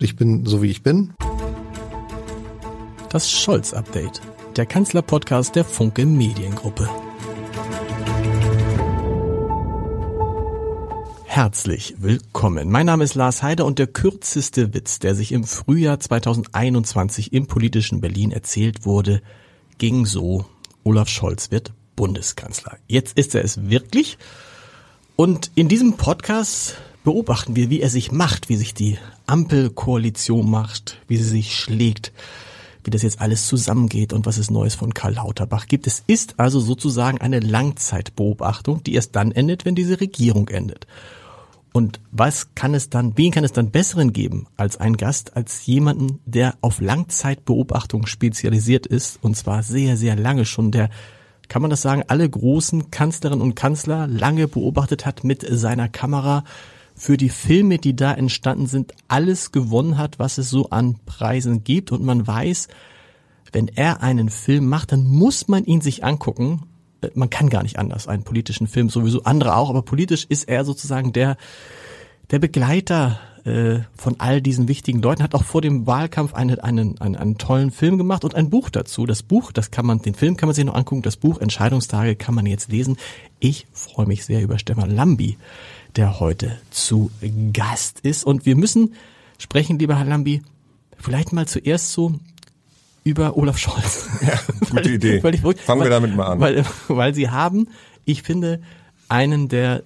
Ich bin so wie ich bin. Das Scholz-Update, der Kanzler-Podcast der Funke Mediengruppe. Herzlich willkommen. Mein Name ist Lars Heider und der kürzeste Witz, der sich im Frühjahr 2021 im politischen Berlin erzählt wurde, ging so, Olaf Scholz wird Bundeskanzler. Jetzt ist er es wirklich. Und in diesem Podcast beobachten wir, wie er sich macht, wie sich die Ampelkoalition macht, wie sie sich schlägt, wie das jetzt alles zusammengeht und was es Neues von Karl Lauterbach gibt. Es ist also sozusagen eine Langzeitbeobachtung, die erst dann endet, wenn diese Regierung endet. Und was kann es dann, wen kann es dann besseren geben als ein Gast, als jemanden, der auf Langzeitbeobachtung spezialisiert ist und zwar sehr, sehr lange schon, der, kann man das sagen, alle großen Kanzlerinnen und Kanzler lange beobachtet hat mit seiner Kamera, für die Filme, die da entstanden sind, alles gewonnen hat, was es so an Preisen gibt. Und man weiß, wenn er einen Film macht, dann muss man ihn sich angucken. Äh, man kann gar nicht anders, einen politischen Film sowieso, andere auch, aber politisch ist er sozusagen der, der Begleiter äh, von all diesen wichtigen Leuten, hat auch vor dem Wahlkampf einen, einen, einen, einen tollen Film gemacht und ein Buch dazu. Das Buch, das kann man, den Film kann man sich noch angucken, das Buch Entscheidungstage kann man jetzt lesen. Ich freue mich sehr über Stefan Lambi der heute zu Gast ist. Und wir müssen sprechen, lieber Herr Lambi, vielleicht mal zuerst so über Olaf Scholz. Ja, gute weil, Idee. Weil ich, Fangen weil, wir damit mal an. Weil, weil Sie haben, ich finde, einen der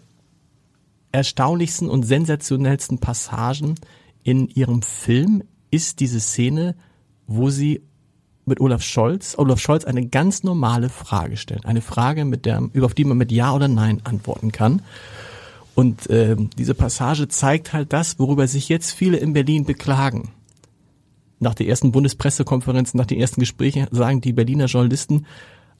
erstaunlichsten und sensationellsten Passagen in Ihrem Film ist diese Szene, wo Sie mit Olaf Scholz, Olaf Scholz eine ganz normale Frage stellen. Eine Frage, mit der, auf die man mit Ja oder Nein antworten kann. Und äh, diese Passage zeigt halt das, worüber sich jetzt viele in Berlin beklagen. Nach der ersten Bundespressekonferenz, nach den ersten Gesprächen sagen die Berliner Journalisten,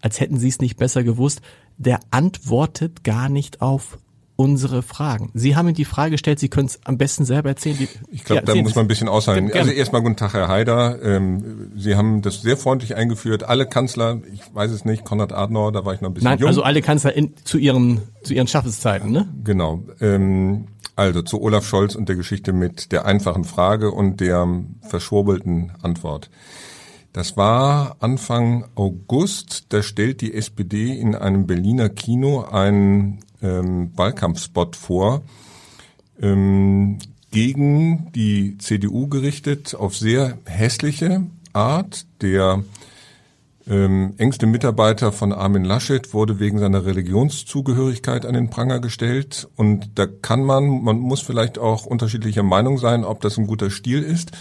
als hätten sie es nicht besser gewusst, der antwortet gar nicht auf unsere Fragen. Sie haben mir die Frage gestellt, Sie können es am besten selber erzählen. Die, ich glaube, da muss man ein bisschen aushalten. Also erstmal guten Tag, Herr Haider. Ähm, Sie haben das sehr freundlich eingeführt. Alle Kanzler, ich weiß es nicht, Konrad Adenauer, da war ich noch ein bisschen Nein, jung. also alle Kanzler in, zu ihren zu ihren Schaffenszeiten, ne? Genau. Ähm, also zu Olaf Scholz und der Geschichte mit der einfachen Frage und der verschwurbelten Antwort. Das war Anfang August. Da stellt die SPD in einem Berliner Kino einen ähm, Wahlkampfspot vor, ähm, gegen die CDU gerichtet, auf sehr hässliche Art. Der ähm, engste Mitarbeiter von Armin Laschet wurde wegen seiner Religionszugehörigkeit an den Pranger gestellt. Und da kann man, man muss vielleicht auch unterschiedlicher Meinung sein, ob das ein guter Stil ist.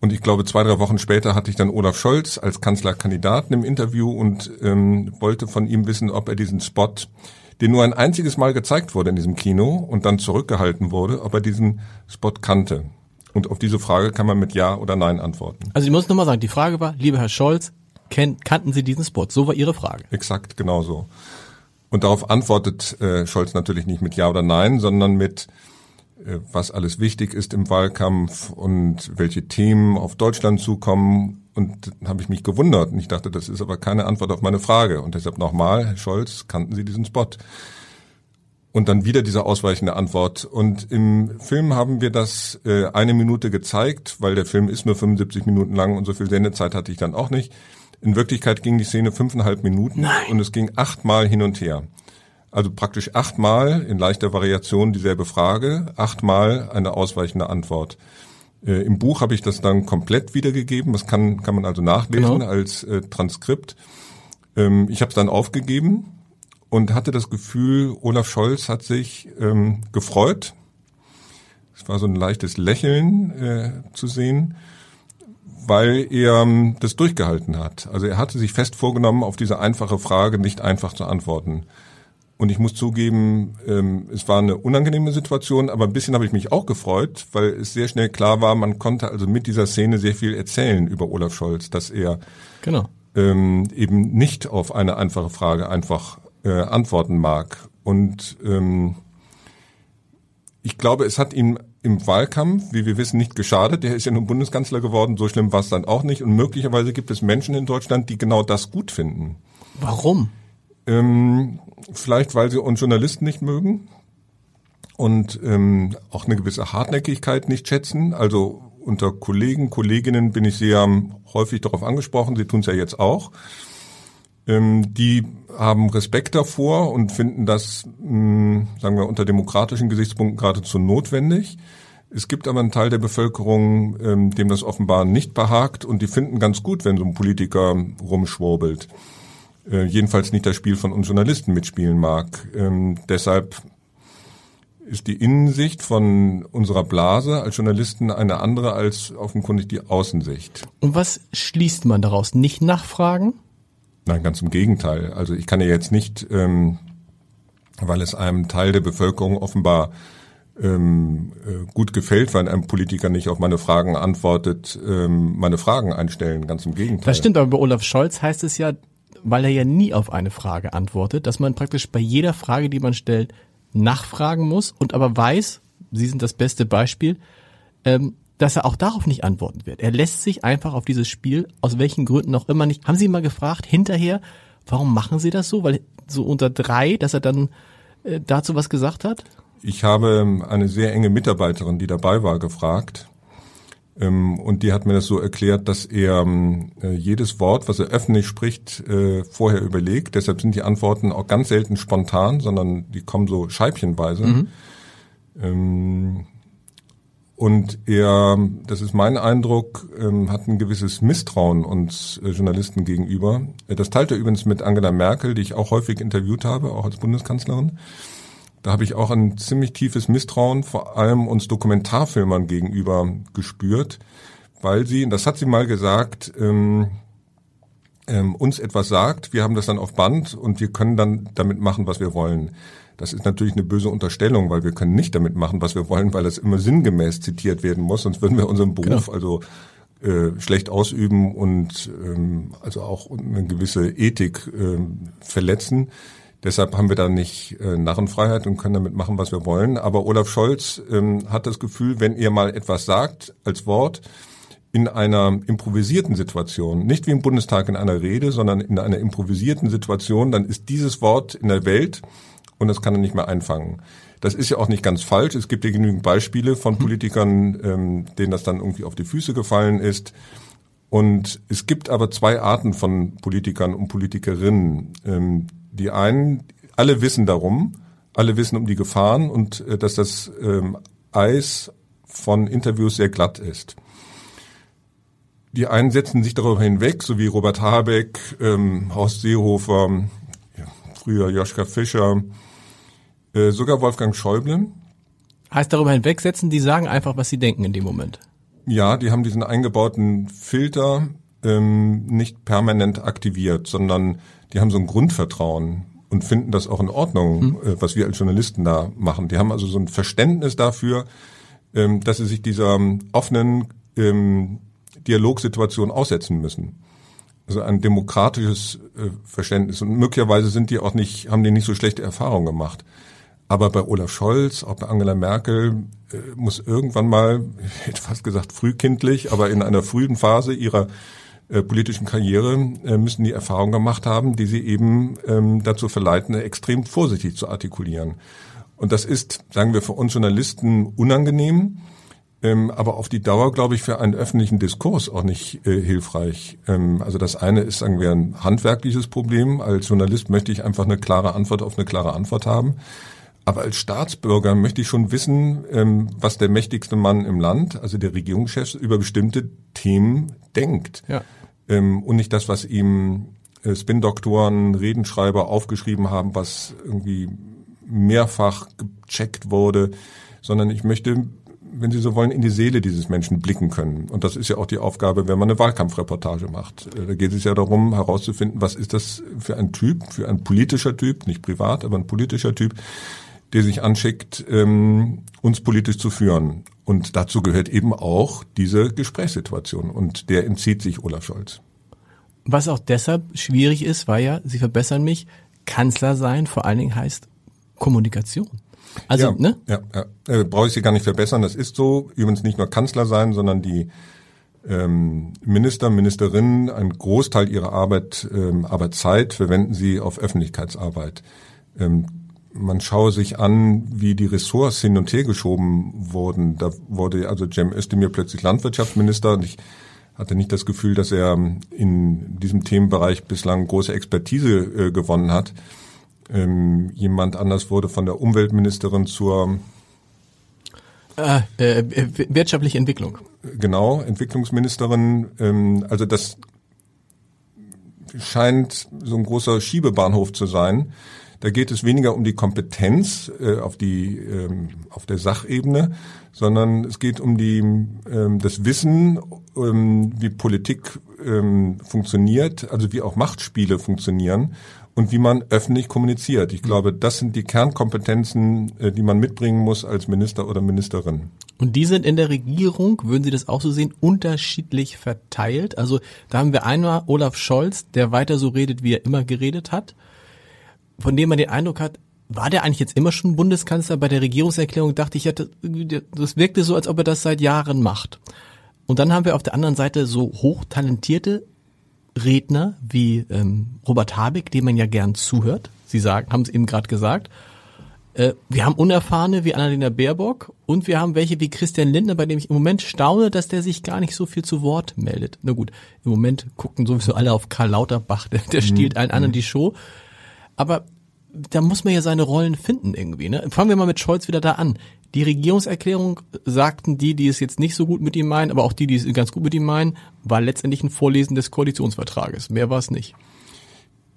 Und ich glaube, zwei, drei Wochen später hatte ich dann Olaf Scholz als Kanzlerkandidaten im Interview und ähm, wollte von ihm wissen, ob er diesen Spot den nur ein einziges Mal gezeigt wurde in diesem Kino und dann zurückgehalten wurde, ob er diesen Spot kannte. Und auf diese Frage kann man mit Ja oder Nein antworten. Also ich muss nochmal sagen, die Frage war, lieber Herr Scholz, kannten Sie diesen Spot? So war Ihre Frage. Exakt, genau so. Und darauf antwortet äh, Scholz natürlich nicht mit Ja oder Nein, sondern mit äh, was alles wichtig ist im Wahlkampf und welche Themen auf Deutschland zukommen. Und habe ich mich gewundert und ich dachte, das ist aber keine Antwort auf meine Frage. Und deshalb nochmal, Herr Scholz, kannten Sie diesen Spot? Und dann wieder diese ausweichende Antwort. Und im Film haben wir das äh, eine Minute gezeigt, weil der Film ist nur 75 Minuten lang und so viel Sendezeit hatte ich dann auch nicht. In Wirklichkeit ging die Szene fünfeinhalb Minuten Nein. und es ging achtmal hin und her. Also praktisch achtmal in leichter Variation dieselbe Frage, achtmal eine ausweichende Antwort. Äh, Im Buch habe ich das dann komplett wiedergegeben. Das kann, kann man also nachlesen genau. als äh, Transkript. Ähm, ich habe es dann aufgegeben und hatte das Gefühl, Olaf Scholz hat sich ähm, gefreut. Es war so ein leichtes Lächeln äh, zu sehen, weil er ähm, das durchgehalten hat. Also er hatte sich fest vorgenommen, auf diese einfache Frage nicht einfach zu antworten. Und ich muss zugeben, ähm, es war eine unangenehme Situation, aber ein bisschen habe ich mich auch gefreut, weil es sehr schnell klar war, man konnte also mit dieser Szene sehr viel erzählen über Olaf Scholz, dass er genau. ähm, eben nicht auf eine einfache Frage einfach äh, antworten mag. Und ähm, ich glaube, es hat ihm im Wahlkampf, wie wir wissen, nicht geschadet. Der ist ja nun Bundeskanzler geworden, so schlimm war es dann auch nicht. Und möglicherweise gibt es Menschen in Deutschland, die genau das gut finden. Warum? Ähm, vielleicht, weil sie uns Journalisten nicht mögen und ähm, auch eine gewisse Hartnäckigkeit nicht schätzen. Also unter Kollegen, Kolleginnen bin ich sehr häufig darauf angesprochen, sie tun es ja jetzt auch. Ähm, die haben Respekt davor und finden das, mh, sagen wir, unter demokratischen Gesichtspunkten geradezu notwendig. Es gibt aber einen Teil der Bevölkerung, ähm, dem das offenbar nicht behagt und die finden ganz gut, wenn so ein Politiker rumschwurbelt. Äh, jedenfalls nicht das Spiel von uns Journalisten mitspielen mag. Ähm, deshalb ist die Innensicht von unserer Blase als Journalisten eine andere als offenkundig die Außensicht. Und was schließt man daraus? Nicht nachfragen? Nein, ganz im Gegenteil. Also ich kann ja jetzt nicht, ähm, weil es einem Teil der Bevölkerung offenbar ähm, äh, gut gefällt, weil ein Politiker nicht auf meine Fragen antwortet, ähm, meine Fragen einstellen. Ganz im Gegenteil. Das stimmt, aber bei Olaf Scholz heißt es ja, weil er ja nie auf eine Frage antwortet, dass man praktisch bei jeder Frage, die man stellt, nachfragen muss und aber weiß, Sie sind das beste Beispiel, ähm, dass er auch darauf nicht antworten wird. Er lässt sich einfach auf dieses Spiel, aus welchen Gründen auch immer nicht. Haben Sie mal gefragt, hinterher, warum machen Sie das so? Weil so unter drei, dass er dann äh, dazu was gesagt hat? Ich habe eine sehr enge Mitarbeiterin, die dabei war, gefragt. Ähm, und die hat mir das so erklärt, dass er ähm, äh, jedes Wort, was er öffentlich spricht, äh, vorher überlegt. Deshalb sind die Antworten auch ganz selten spontan, sondern die kommen so scheibchenweise. Mhm. Ähm, und er, das ist mein Eindruck, hat ein gewisses Misstrauen uns äh, Journalisten gegenüber. Das teilt er übrigens mit Angela Merkel, die ich auch häufig interviewt habe, auch als Bundeskanzlerin. Da habe ich auch ein ziemlich tiefes Misstrauen, vor allem uns Dokumentarfilmern gegenüber gespürt, weil sie, das hat sie mal gesagt, ähm, ähm, uns etwas sagt, wir haben das dann auf Band und wir können dann damit machen, was wir wollen. Das ist natürlich eine böse Unterstellung, weil wir können nicht damit machen, was wir wollen, weil das immer sinngemäß zitiert werden muss, sonst würden wir unseren Beruf genau. also äh, schlecht ausüben und ähm, also auch eine gewisse Ethik äh, verletzen. Deshalb haben wir da nicht äh, Narrenfreiheit und können damit machen, was wir wollen. Aber Olaf Scholz ähm, hat das Gefühl, wenn er mal etwas sagt als Wort in einer improvisierten Situation, nicht wie im Bundestag in einer Rede, sondern in einer improvisierten Situation, dann ist dieses Wort in der Welt und das kann er nicht mehr einfangen. Das ist ja auch nicht ganz falsch. Es gibt ja genügend Beispiele von mhm. Politikern, ähm, denen das dann irgendwie auf die Füße gefallen ist. Und es gibt aber zwei Arten von Politikern und Politikerinnen. Ähm, die einen, alle wissen darum, alle wissen um die Gefahren und äh, dass das ähm, Eis von Interviews sehr glatt ist. Die einen setzen sich darüber hinweg, so wie Robert Habeck, ähm, Horst Seehofer, ja, früher Joschka Fischer, äh, sogar Wolfgang Schäuble. Heißt darüber hinwegsetzen, die sagen einfach, was sie denken in dem Moment. Ja, die haben diesen eingebauten Filter ähm, nicht permanent aktiviert, sondern die haben so ein Grundvertrauen und finden das auch in Ordnung, mhm. äh, was wir als Journalisten da machen. Die haben also so ein Verständnis dafür, ähm, dass sie sich dieser ähm, offenen ähm, Dialogsituation aussetzen müssen. Also ein demokratisches äh, Verständnis. Und möglicherweise sind die auch nicht, haben die nicht so schlechte Erfahrungen gemacht. Aber bei Olaf Scholz, auch bei Angela Merkel, äh, muss irgendwann mal, ich hätte fast gesagt frühkindlich, aber in einer frühen Phase ihrer äh, politischen Karriere äh, müssen die Erfahrung gemacht haben, die sie eben ähm, dazu verleiten, extrem vorsichtig zu artikulieren. Und das ist, sagen wir, für uns Journalisten unangenehm, ähm, aber auf die Dauer, glaube ich, für einen öffentlichen Diskurs auch nicht äh, hilfreich. Ähm, also das eine ist, sagen wir, ein handwerkliches Problem. Als Journalist möchte ich einfach eine klare Antwort auf eine klare Antwort haben. Aber als Staatsbürger möchte ich schon wissen, ähm, was der mächtigste Mann im Land, also der Regierungschef, über bestimmte Themen denkt. Ja ähm, und nicht das, was ihm äh, Spin-Doktoren, Redenschreiber aufgeschrieben haben, was irgendwie mehrfach gecheckt wurde, sondern ich möchte, wenn Sie so wollen, in die Seele dieses Menschen blicken können. Und das ist ja auch die Aufgabe, wenn man eine Wahlkampfreportage macht. Äh, da geht es ja darum, herauszufinden, was ist das für ein Typ, für ein politischer Typ, nicht privat, aber ein politischer Typ, der sich anschickt, ähm, uns politisch zu führen. Und dazu gehört eben auch diese Gesprächssituation. Und der entzieht sich Olaf Scholz. Was auch deshalb schwierig ist, weil ja, Sie verbessern mich, Kanzler sein vor allen Dingen heißt Kommunikation. Also, ja, ne? Ja, ja. Äh, brauche ich Sie gar nicht verbessern. Das ist so. Übrigens nicht nur Kanzler sein, sondern die ähm, Minister, Ministerinnen, einen Großteil ihrer Arbeit, ähm, Arbeitszeit verwenden sie auf Öffentlichkeitsarbeit. Ähm, man schaue sich an, wie die Ressorts hin und her geschoben wurden. Da wurde also Cem Özdemir plötzlich Landwirtschaftsminister und ich hatte nicht das Gefühl, dass er in diesem Themenbereich bislang große Expertise äh, gewonnen hat. Ähm, jemand anders wurde von der Umweltministerin zur äh, äh, wirtschaftliche Entwicklung. Genau, Entwicklungsministerin. Ähm, also das scheint so ein großer Schiebebahnhof zu sein. Da geht es weniger um die Kompetenz äh, auf die ähm, auf der Sachebene, sondern es geht um die ähm, das Wissen, ähm, wie Politik ähm, funktioniert, also wie auch Machtspiele funktionieren und wie man öffentlich kommuniziert. Ich glaube, das sind die Kernkompetenzen, äh, die man mitbringen muss als Minister oder Ministerin. Und die sind in der Regierung, würden Sie das auch so sehen, unterschiedlich verteilt? Also da haben wir einmal Olaf Scholz, der weiter so redet, wie er immer geredet hat, von dem man den Eindruck hat, war der eigentlich jetzt immer schon Bundeskanzler? Bei der Regierungserklärung dachte ich, das wirkte so, als ob er das seit Jahren macht. Und dann haben wir auf der anderen Seite so hochtalentierte Redner wie ähm, Robert Habeck, dem man ja gern zuhört. Sie sagen, haben es eben gerade gesagt. Äh, wir haben Unerfahrene wie Annalena Baerbock und wir haben welche wie Christian Lindner, bei dem ich im Moment staune, dass der sich gar nicht so viel zu Wort meldet. Na gut, im Moment gucken sowieso alle auf Karl Lauterbach, der, der stiehlt allen anderen die Show. Aber da muss man ja seine Rollen finden irgendwie. Ne? Fangen wir mal mit Scholz wieder da an. Die Regierungserklärung sagten die, die es jetzt nicht so gut mit ihm meinen, aber auch die, die es ganz gut mit ihm meinen, war letztendlich ein Vorlesen des Koalitionsvertrages. Mehr war es nicht.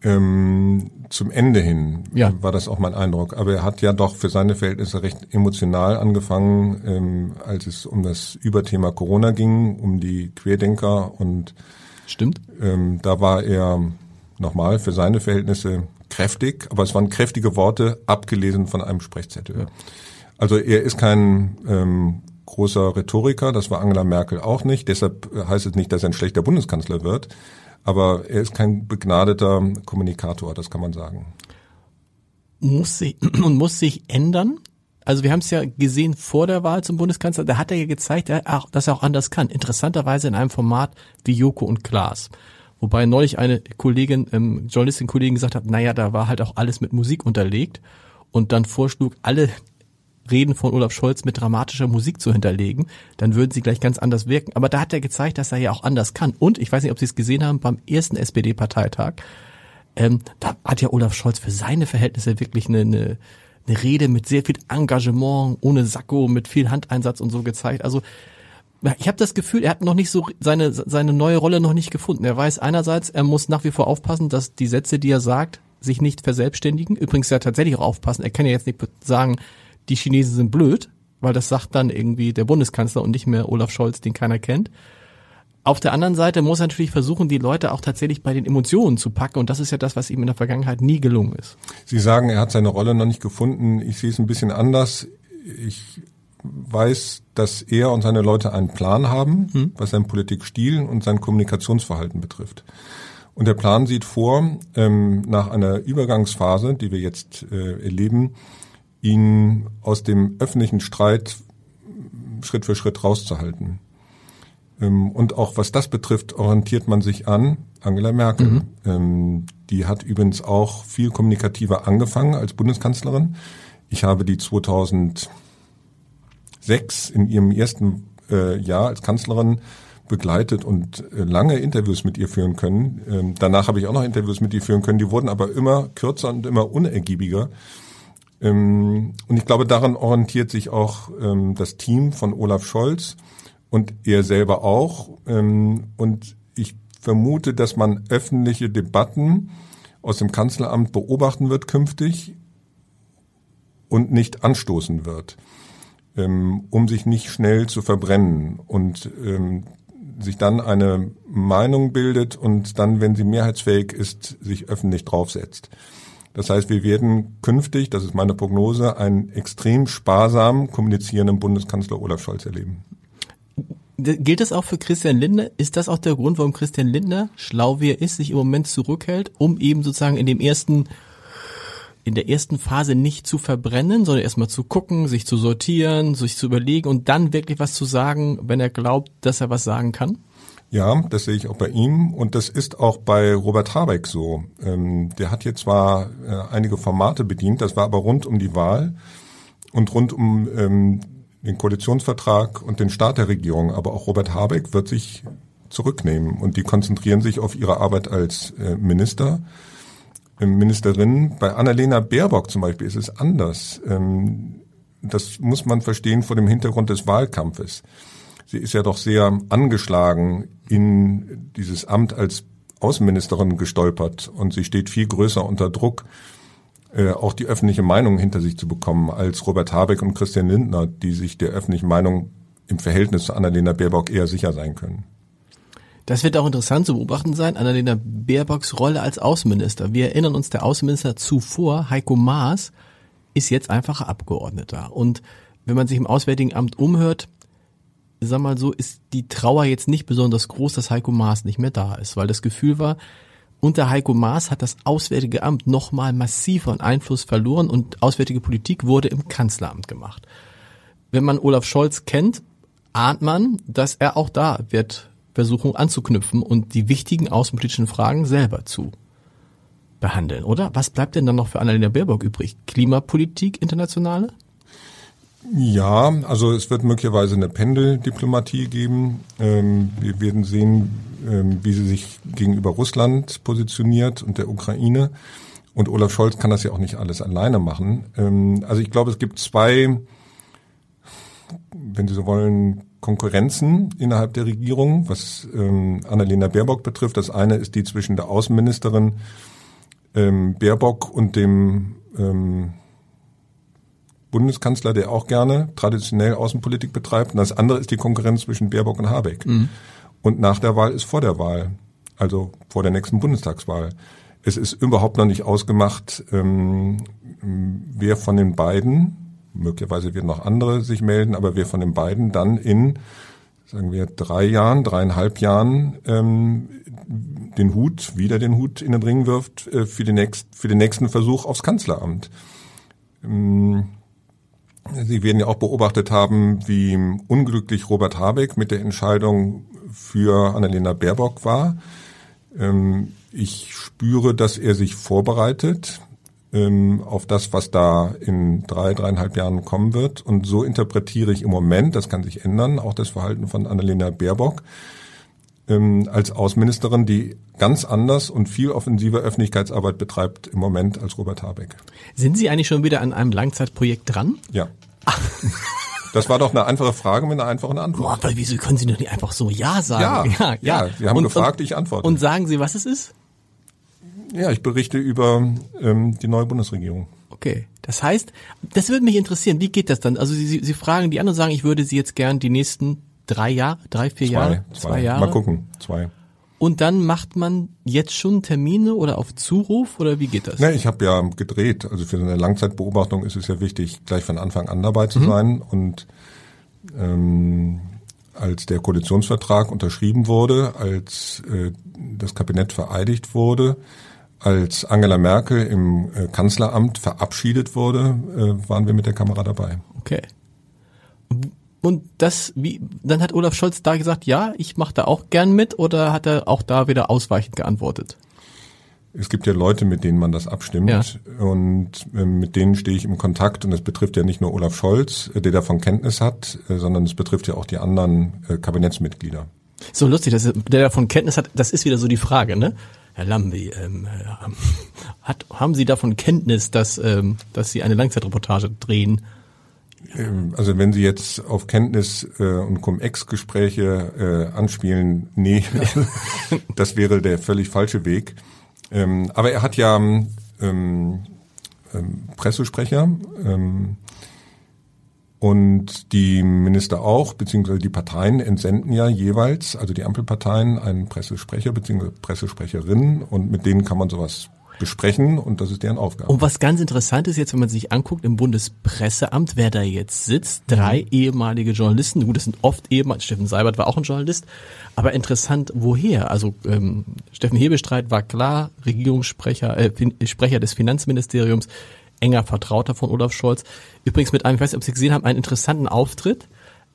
Ähm, zum Ende hin ja. war das auch mein Eindruck. Aber er hat ja doch für seine Verhältnisse recht emotional angefangen, ähm, als es um das Überthema Corona ging, um die Querdenker und Stimmt. Ähm, da war er nochmal für seine Verhältnisse kräftig, aber es waren kräftige Worte, abgelesen von einem Sprechzettel. Ja. Also er ist kein ähm, großer Rhetoriker, das war Angela Merkel auch nicht. Deshalb heißt es nicht, dass er ein schlechter Bundeskanzler wird. Aber er ist kein begnadeter Kommunikator, das kann man sagen. Muss sich, und muss sich ändern? Also wir haben es ja gesehen vor der Wahl zum Bundeskanzler, da hat er ja gezeigt, dass er auch anders kann. Interessanterweise in einem Format wie Joko und Klaas. Wobei neulich eine Kollegin, ähm, Journalistin-Kollegin gesagt hat, naja, da war halt auch alles mit Musik unterlegt und dann vorschlug, alle Reden von Olaf Scholz mit dramatischer Musik zu hinterlegen, dann würden sie gleich ganz anders wirken. Aber da hat er gezeigt, dass er ja auch anders kann. Und ich weiß nicht, ob Sie es gesehen haben, beim ersten SPD-Parteitag, ähm, da hat ja Olaf Scholz für seine Verhältnisse wirklich eine, eine, eine Rede mit sehr viel Engagement, ohne Sakko, mit viel Handeinsatz und so gezeigt. Also ich habe das Gefühl, er hat noch nicht so seine seine neue Rolle noch nicht gefunden. Er weiß einerseits, er muss nach wie vor aufpassen, dass die Sätze, die er sagt, sich nicht verselbstständigen. Übrigens ja tatsächlich auch aufpassen. Er kann ja jetzt nicht sagen, die Chinesen sind blöd, weil das sagt dann irgendwie der Bundeskanzler und nicht mehr Olaf Scholz, den keiner kennt. Auf der anderen Seite muss er natürlich versuchen, die Leute auch tatsächlich bei den Emotionen zu packen. Und das ist ja das, was ihm in der Vergangenheit nie gelungen ist. Sie sagen, er hat seine Rolle noch nicht gefunden. Ich sehe es ein bisschen anders. Ich weiß, dass er und seine Leute einen Plan haben, hm. was seinen Politikstil und sein Kommunikationsverhalten betrifft. Und der Plan sieht vor, ähm, nach einer Übergangsphase, die wir jetzt äh, erleben, ihn aus dem öffentlichen Streit Schritt für Schritt rauszuhalten. Ähm, und auch was das betrifft, orientiert man sich an Angela Merkel. Mhm. Ähm, die hat übrigens auch viel kommunikativer angefangen als Bundeskanzlerin. Ich habe die 2006 in ihrem ersten äh, Jahr als Kanzlerin begleitet und äh, lange Interviews mit ihr führen können. Ähm, danach habe ich auch noch Interviews mit ihr führen können. Die wurden aber immer kürzer und immer unergiebiger. Ähm, und ich glaube, daran orientiert sich auch ähm, das Team von Olaf Scholz und er selber auch. Ähm, und ich vermute, dass man öffentliche Debatten aus dem Kanzleramt beobachten wird künftig und nicht anstoßen wird, um sich nicht schnell zu verbrennen und sich dann eine Meinung bildet und dann, wenn sie mehrheitsfähig ist, sich öffentlich draufsetzt. Das heißt, wir werden künftig, das ist meine Prognose, einen extrem sparsam kommunizierenden Bundeskanzler Olaf Scholz erleben. Gilt das auch für Christian Lindner? Ist das auch der Grund, warum Christian Lindner, schlau wie er ist, sich im Moment zurückhält, um eben sozusagen in dem ersten, in der ersten Phase nicht zu verbrennen, sondern erstmal zu gucken, sich zu sortieren, sich zu überlegen und dann wirklich was zu sagen, wenn er glaubt, dass er was sagen kann? Ja, das sehe ich auch bei ihm und das ist auch bei Robert Habeck so. Ähm, der hat hier zwar äh, einige Formate bedient, das war aber rund um die Wahl und rund um ähm, den Koalitionsvertrag und den Start der Regierung. Aber auch Robert Habeck wird sich zurücknehmen und die konzentrieren sich auf ihre Arbeit als äh, Minister, Ministerin. Bei Annalena Baerbock zum Beispiel ist es anders. Ähm, das muss man verstehen vor dem Hintergrund des Wahlkampfes sie ist ja doch sehr angeschlagen in dieses Amt als Außenministerin gestolpert und sie steht viel größer unter Druck, äh, auch die öffentliche Meinung hinter sich zu bekommen, als Robert Habeck und Christian Lindner, die sich der öffentlichen Meinung im Verhältnis zu Annalena Baerbock eher sicher sein können. Das wird auch interessant zu beobachten sein, Annalena Baerbocks Rolle als Außenminister. Wir erinnern uns, der Außenminister zuvor, Heiko Maas, ist jetzt einfacher Abgeordneter. Und wenn man sich im Auswärtigen Amt umhört, sag mal so, ist die Trauer jetzt nicht besonders groß, dass Heiko Maas nicht mehr da ist, weil das Gefühl war, unter Heiko Maas hat das Auswärtige Amt nochmal massiv an Einfluss verloren und Auswärtige Politik wurde im Kanzleramt gemacht. Wenn man Olaf Scholz kennt, ahnt man, dass er auch da wird versuchen anzuknüpfen und die wichtigen außenpolitischen Fragen selber zu behandeln, oder? Was bleibt denn dann noch für Annalena Baerbock übrig? Klimapolitik internationale? Ja, also es wird möglicherweise eine Pendeldiplomatie geben. Ähm, wir werden sehen, ähm, wie sie sich gegenüber Russland positioniert und der Ukraine. Und Olaf Scholz kann das ja auch nicht alles alleine machen. Ähm, also ich glaube, es gibt zwei, wenn Sie so wollen, Konkurrenzen innerhalb der Regierung, was ähm, Annalena Baerbock betrifft. Das eine ist die zwischen der Außenministerin ähm, Baerbock und dem ähm, Bundeskanzler, der auch gerne traditionell Außenpolitik betreibt. Und das andere ist die Konkurrenz zwischen Baerbock und Habeck. Mhm. Und nach der Wahl ist vor der Wahl, also vor der nächsten Bundestagswahl. Es ist überhaupt noch nicht ausgemacht, ähm, wer von den beiden, möglicherweise werden noch andere sich melden, aber wer von den beiden dann in, sagen wir, drei Jahren, dreieinhalb Jahren ähm, den Hut, wieder den Hut in den Ring wirft äh, für, den nächst, für den nächsten Versuch aufs Kanzleramt. Ähm, Sie werden ja auch beobachtet haben, wie unglücklich Robert Habeck mit der Entscheidung für Annalena Baerbock war. Ähm, ich spüre, dass er sich vorbereitet ähm, auf das, was da in drei, dreieinhalb Jahren kommen wird. Und so interpretiere ich im Moment, das kann sich ändern, auch das Verhalten von Annalena Baerbock ähm, als Außenministerin, die ganz anders und viel offensiver Öffentlichkeitsarbeit betreibt im Moment als Robert Habeck. Sind Sie eigentlich schon wieder an einem Langzeitprojekt dran? Ja. Das war doch eine einfache Frage mit einer einfachen Antwort. Boah, aber wieso können Sie doch nicht einfach so Ja sagen? Ja, ja. ja. Sie haben und, gefragt, ich antworte. Und sagen Sie, was es ist? Ja, ich berichte über ähm, die neue Bundesregierung. Okay. Das heißt, das würde mich interessieren. Wie geht das dann? Also Sie, Sie, Sie fragen die anderen sagen, ich würde Sie jetzt gern die nächsten drei Jahre, drei, vier zwei, Jahre? Zwei, zwei Jahre. Mal gucken, zwei. Und dann macht man jetzt schon Termine oder auf Zuruf oder wie geht das? Nee, ich habe ja gedreht. Also für so eine Langzeitbeobachtung ist es ja wichtig, gleich von Anfang an dabei zu mhm. sein. Und ähm, als der Koalitionsvertrag unterschrieben wurde, als äh, das Kabinett vereidigt wurde, als Angela Merkel im äh, Kanzleramt verabschiedet wurde, äh, waren wir mit der Kamera dabei. Okay. Und das, wie, dann hat Olaf Scholz da gesagt, ja, ich mache da auch gern mit oder hat er auch da wieder ausweichend geantwortet? Es gibt ja Leute, mit denen man das abstimmt ja. und äh, mit denen stehe ich im Kontakt und es betrifft ja nicht nur Olaf Scholz, äh, der davon Kenntnis hat, äh, sondern es betrifft ja auch die anderen Kabinettsmitglieder. So lustig, dass der davon Kenntnis hat, das ist wieder so die Frage, ne? Herr Lambi, ähm, äh, hat, haben Sie davon Kenntnis, dass, ähm, dass Sie eine Langzeitreportage drehen? Ähm, also wenn Sie jetzt auf Kenntnis äh, und Cum-Ex-Gespräche äh, anspielen, nee, das wäre der völlig falsche Weg. Ähm, aber er hat ja ähm, ähm, Pressesprecher ähm, und die Minister auch, beziehungsweise die Parteien entsenden ja jeweils, also die Ampelparteien, einen Pressesprecher beziehungsweise Pressesprecherin und mit denen kann man sowas besprechen und das ist deren Aufgabe. Und was ganz interessant ist jetzt, wenn man sich anguckt im Bundespresseamt, wer da jetzt sitzt, drei mhm. ehemalige Journalisten, gut, das sind oft ehemalige, Steffen Seibert war auch ein Journalist, aber interessant, woher? Also ähm, Steffen Hebestreit war klar Regierungssprecher, äh, Sprecher des Finanzministeriums, enger Vertrauter von Olaf Scholz. Übrigens mit einem, ich weiß nicht, ob Sie gesehen haben, einen interessanten Auftritt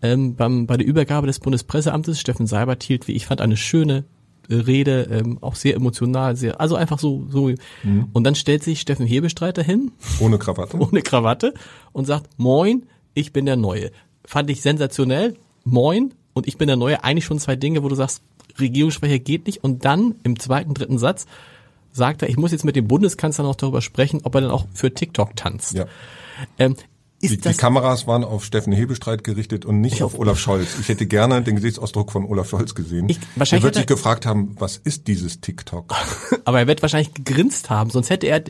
ähm, beim, bei der Übergabe des Bundespresseamtes. Steffen Seibert hielt, wie ich fand, eine schöne äh, Rede, ähm, auch sehr emotional, sehr, also einfach so, so. Mhm. Und dann stellt sich Steffen Hebestreiter hin. Ohne Krawatte. ohne Krawatte und sagt, moin, ich bin der Neue. Fand ich sensationell. Moin und ich bin der Neue. Eigentlich schon zwei Dinge, wo du sagst, Regierungssprecher geht nicht. Und dann im zweiten, dritten Satz sagt er, ich muss jetzt mit dem Bundeskanzler noch darüber sprechen, ob er dann auch für TikTok tanzt. Ja. Ähm, die, die, Kameras waren auf Steffen Hebestreit gerichtet und nicht auf Olaf Scholz. Ich hätte gerne den Gesichtsausdruck von Olaf Scholz gesehen. Ich, wahrscheinlich er wird sich gefragt haben, was ist dieses TikTok? Aber er wird wahrscheinlich gegrinst haben, sonst hätte er,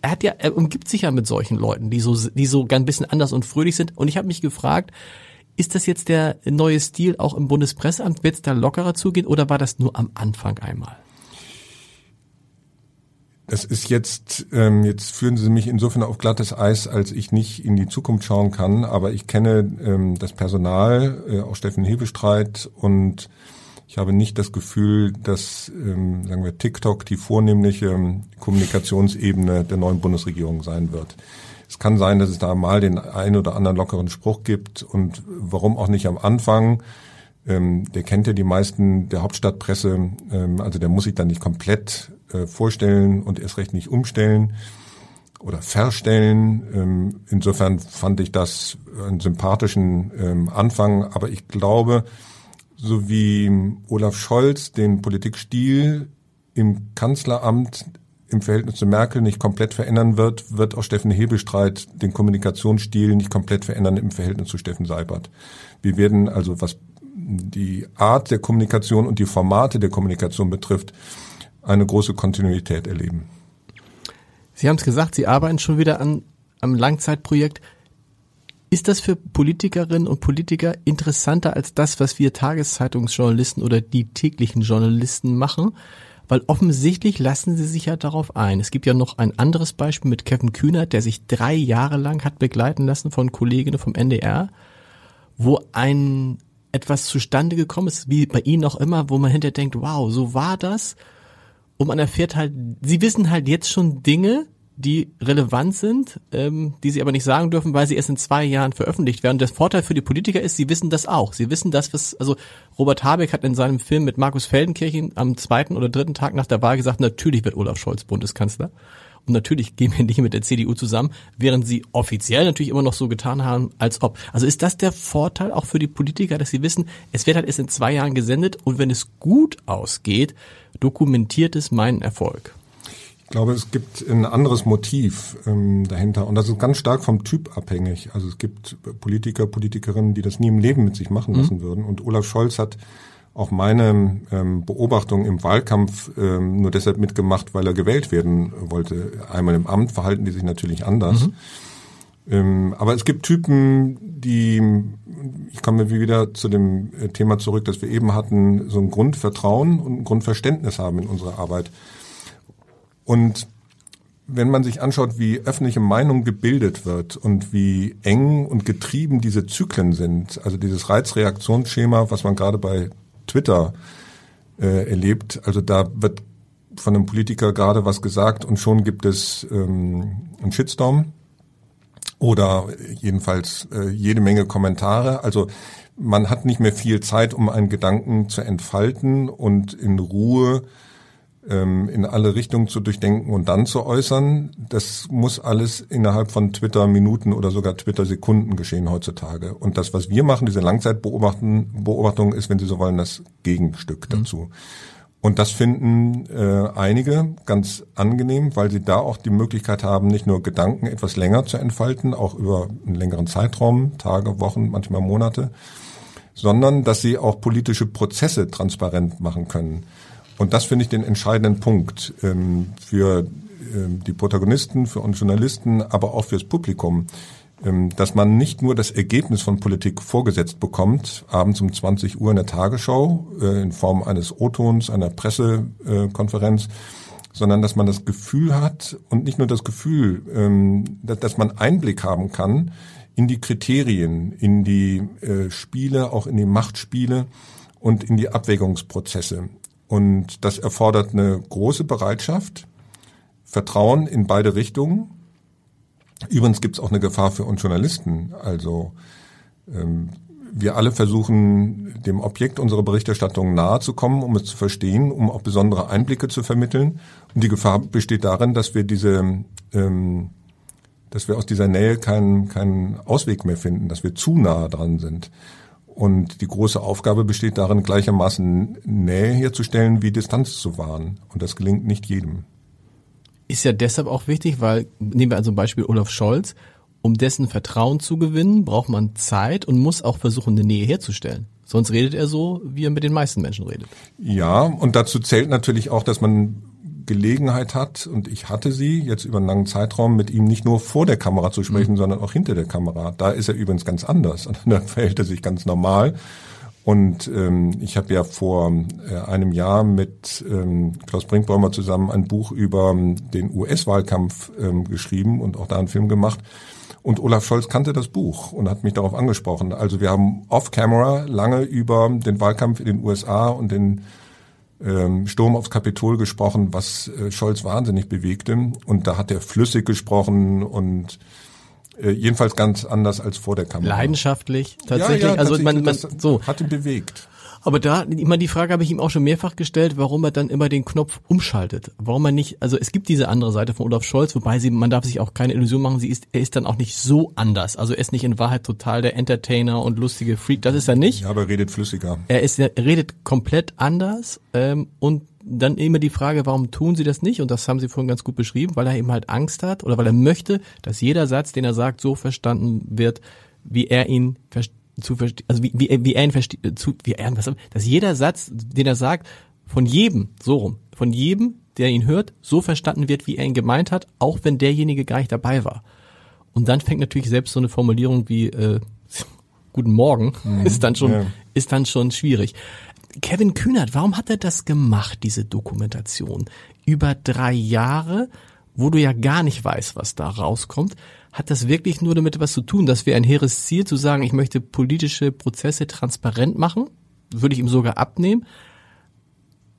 er hat ja, er umgibt sich ja mit solchen Leuten, die so, die so ein bisschen anders und fröhlich sind. Und ich habe mich gefragt, ist das jetzt der neue Stil auch im Bundespresseamt? Wird es da lockerer zugehen oder war das nur am Anfang einmal? Das ist jetzt, ähm, jetzt führen Sie mich insofern auf glattes Eis, als ich nicht in die Zukunft schauen kann, aber ich kenne ähm, das Personal, äh, auch Steffen Hebestreit und ich habe nicht das Gefühl, dass, ähm, sagen wir, TikTok die vornehmliche ähm, Kommunikationsebene der neuen Bundesregierung sein wird. Es kann sein, dass es da mal den einen oder anderen lockeren Spruch gibt und warum auch nicht am Anfang. Ähm, der kennt ja die meisten der Hauptstadtpresse, ähm, also der muss sich dann nicht komplett äh, vorstellen und erst recht nicht umstellen oder verstellen. Ähm, insofern fand ich das einen sympathischen ähm, Anfang, aber ich glaube, so wie Olaf Scholz den Politikstil im Kanzleramt im Verhältnis zu Merkel nicht komplett verändern wird, wird auch Steffen Hebelstreit den Kommunikationsstil nicht komplett verändern im Verhältnis zu Steffen Seibert. Wir werden also, was die Art der Kommunikation und die Formate der Kommunikation betrifft, eine große Kontinuität erleben. Sie haben es gesagt, Sie arbeiten schon wieder an am Langzeitprojekt. Ist das für Politikerinnen und Politiker interessanter als das, was wir Tageszeitungsjournalisten oder die täglichen Journalisten machen? Weil offensichtlich lassen sie sich ja darauf ein. Es gibt ja noch ein anderes Beispiel mit Kevin Kühnert, der sich drei Jahre lang hat begleiten lassen von Kolleginnen vom NDR, wo ein etwas zustande gekommen ist, wie bei Ihnen auch immer, wo man hinterher denkt, wow, so war das. Und man erfährt halt, sie wissen halt jetzt schon Dinge, die relevant sind, ähm, die sie aber nicht sagen dürfen, weil sie erst in zwei Jahren veröffentlicht werden. Der Vorteil für die Politiker ist, sie wissen das auch. Sie wissen das, was, also Robert Habeck hat in seinem Film mit Markus Feldenkirchen am zweiten oder dritten Tag nach der Wahl gesagt, natürlich wird Olaf Scholz Bundeskanzler. Und natürlich gehen wir nicht mit der CDU zusammen, während sie offiziell natürlich immer noch so getan haben, als ob. Also ist das der Vorteil auch für die Politiker, dass sie wissen, es wird halt erst in zwei Jahren gesendet und wenn es gut ausgeht, dokumentiert es meinen Erfolg. Ich glaube, es gibt ein anderes Motiv ähm, dahinter und das ist ganz stark vom Typ abhängig. Also es gibt Politiker, Politikerinnen, die das nie im Leben mit sich machen mhm. lassen würden. Und Olaf Scholz hat auch meine ähm, Beobachtung im Wahlkampf ähm, nur deshalb mitgemacht, weil er gewählt werden wollte. Einmal im Amt verhalten die sich natürlich anders. Mhm. Ähm, aber es gibt Typen, die, ich komme wieder zu dem äh, Thema zurück, dass wir eben hatten, so ein Grundvertrauen und ein Grundverständnis haben in unserer Arbeit. Und wenn man sich anschaut, wie öffentliche Meinung gebildet wird und wie eng und getrieben diese Zyklen sind, also dieses Reizreaktionsschema, was man gerade bei Twitter äh, erlebt, also da wird von einem Politiker gerade was gesagt und schon gibt es ähm, einen Shitstorm oder jedenfalls äh, jede Menge Kommentare. Also man hat nicht mehr viel Zeit, um einen Gedanken zu entfalten und in Ruhe ähm, in alle Richtungen zu durchdenken und dann zu äußern. Das muss alles innerhalb von Twitter-Minuten oder sogar Twitter-Sekunden geschehen heutzutage. Und das, was wir machen, diese Langzeitbeobachtung, ist, wenn Sie so wollen, das Gegenstück mhm. dazu. Und das finden äh, einige ganz angenehm, weil sie da auch die Möglichkeit haben, nicht nur Gedanken etwas länger zu entfalten, auch über einen längeren Zeitraum, Tage, Wochen, manchmal Monate, sondern dass sie auch politische Prozesse transparent machen können. Und das finde ich den entscheidenden Punkt ähm, für ähm, die Protagonisten, für uns Journalisten, aber auch fürs Publikum, ähm, dass man nicht nur das Ergebnis von Politik vorgesetzt bekommt, abends um 20 Uhr in der Tagesschau äh, in Form eines O-Tons, einer Pressekonferenz, sondern dass man das Gefühl hat und nicht nur das Gefühl, ähm, dass, dass man Einblick haben kann in die Kriterien, in die äh, Spiele, auch in die Machtspiele und in die Abwägungsprozesse. Und das erfordert eine große Bereitschaft, Vertrauen in beide Richtungen. Übrigens gibt es auch eine Gefahr für uns Journalisten. Also ähm, wir alle versuchen, dem Objekt unserer Berichterstattung nahe zu kommen, um es zu verstehen, um auch besondere Einblicke zu vermitteln. Und die Gefahr besteht darin, dass wir diese, ähm, dass wir aus dieser Nähe keinen, keinen Ausweg mehr finden, dass wir zu nah dran sind. Und die große Aufgabe besteht darin, gleichermaßen Nähe herzustellen wie Distanz zu wahren. Und das gelingt nicht jedem. Ist ja deshalb auch wichtig, weil, nehmen wir also Beispiel Olaf Scholz, um dessen Vertrauen zu gewinnen, braucht man Zeit und muss auch versuchen, eine Nähe herzustellen. Sonst redet er so, wie er mit den meisten Menschen redet. Ja, und dazu zählt natürlich auch, dass man Gelegenheit hat, und ich hatte sie jetzt über einen langen Zeitraum, mit ihm nicht nur vor der Kamera zu sprechen, mhm. sondern auch hinter der Kamera. Da ist er übrigens ganz anders. Und da verhält er sich ganz normal. Und ähm, ich habe ja vor äh, einem Jahr mit ähm, Klaus Brinkbäumer zusammen ein Buch über ähm, den US-Wahlkampf ähm, geschrieben und auch da einen Film gemacht. Und Olaf Scholz kannte das Buch und hat mich darauf angesprochen. Also wir haben off-camera lange über den Wahlkampf in den USA und den ähm, Sturm aufs Kapitol gesprochen, was äh, Scholz wahnsinnig bewegte. Und da hat er flüssig gesprochen und äh, jedenfalls ganz anders als vor der Kamera. Leidenschaftlich, tatsächlich. Ja, ja, also man, man so hat ihn bewegt. Aber da, immer die Frage habe ich ihm auch schon mehrfach gestellt, warum er dann immer den Knopf umschaltet. Warum er nicht, also es gibt diese andere Seite von Olaf Scholz, wobei sie, man darf sich auch keine Illusion machen, sie ist, er ist dann auch nicht so anders. Also er ist nicht in Wahrheit total der Entertainer und lustige Freak, das ist er nicht. Ja, aber er redet flüssiger. Er ist, er redet komplett anders, ähm, und dann immer die Frage, warum tun sie das nicht? Und das haben sie vorhin ganz gut beschrieben, weil er eben halt Angst hat oder weil er möchte, dass jeder Satz, den er sagt, so verstanden wird, wie er ihn versteht zu verstehen, also wie, wie, wie er ihn versteht, zu, wie er, was, dass jeder Satz, den er sagt, von jedem, so rum, von jedem, der ihn hört, so verstanden wird, wie er ihn gemeint hat, auch wenn derjenige gar nicht dabei war. Und dann fängt natürlich selbst so eine Formulierung wie äh, Guten Morgen mhm, ist dann schon ja. ist dann schon schwierig. Kevin Kühnert, warum hat er das gemacht, diese Dokumentation? Über drei Jahre, wo du ja gar nicht weißt, was da rauskommt hat das wirklich nur damit was zu tun, dass wir ein hehres Ziel zu sagen, ich möchte politische Prozesse transparent machen, würde ich ihm sogar abnehmen.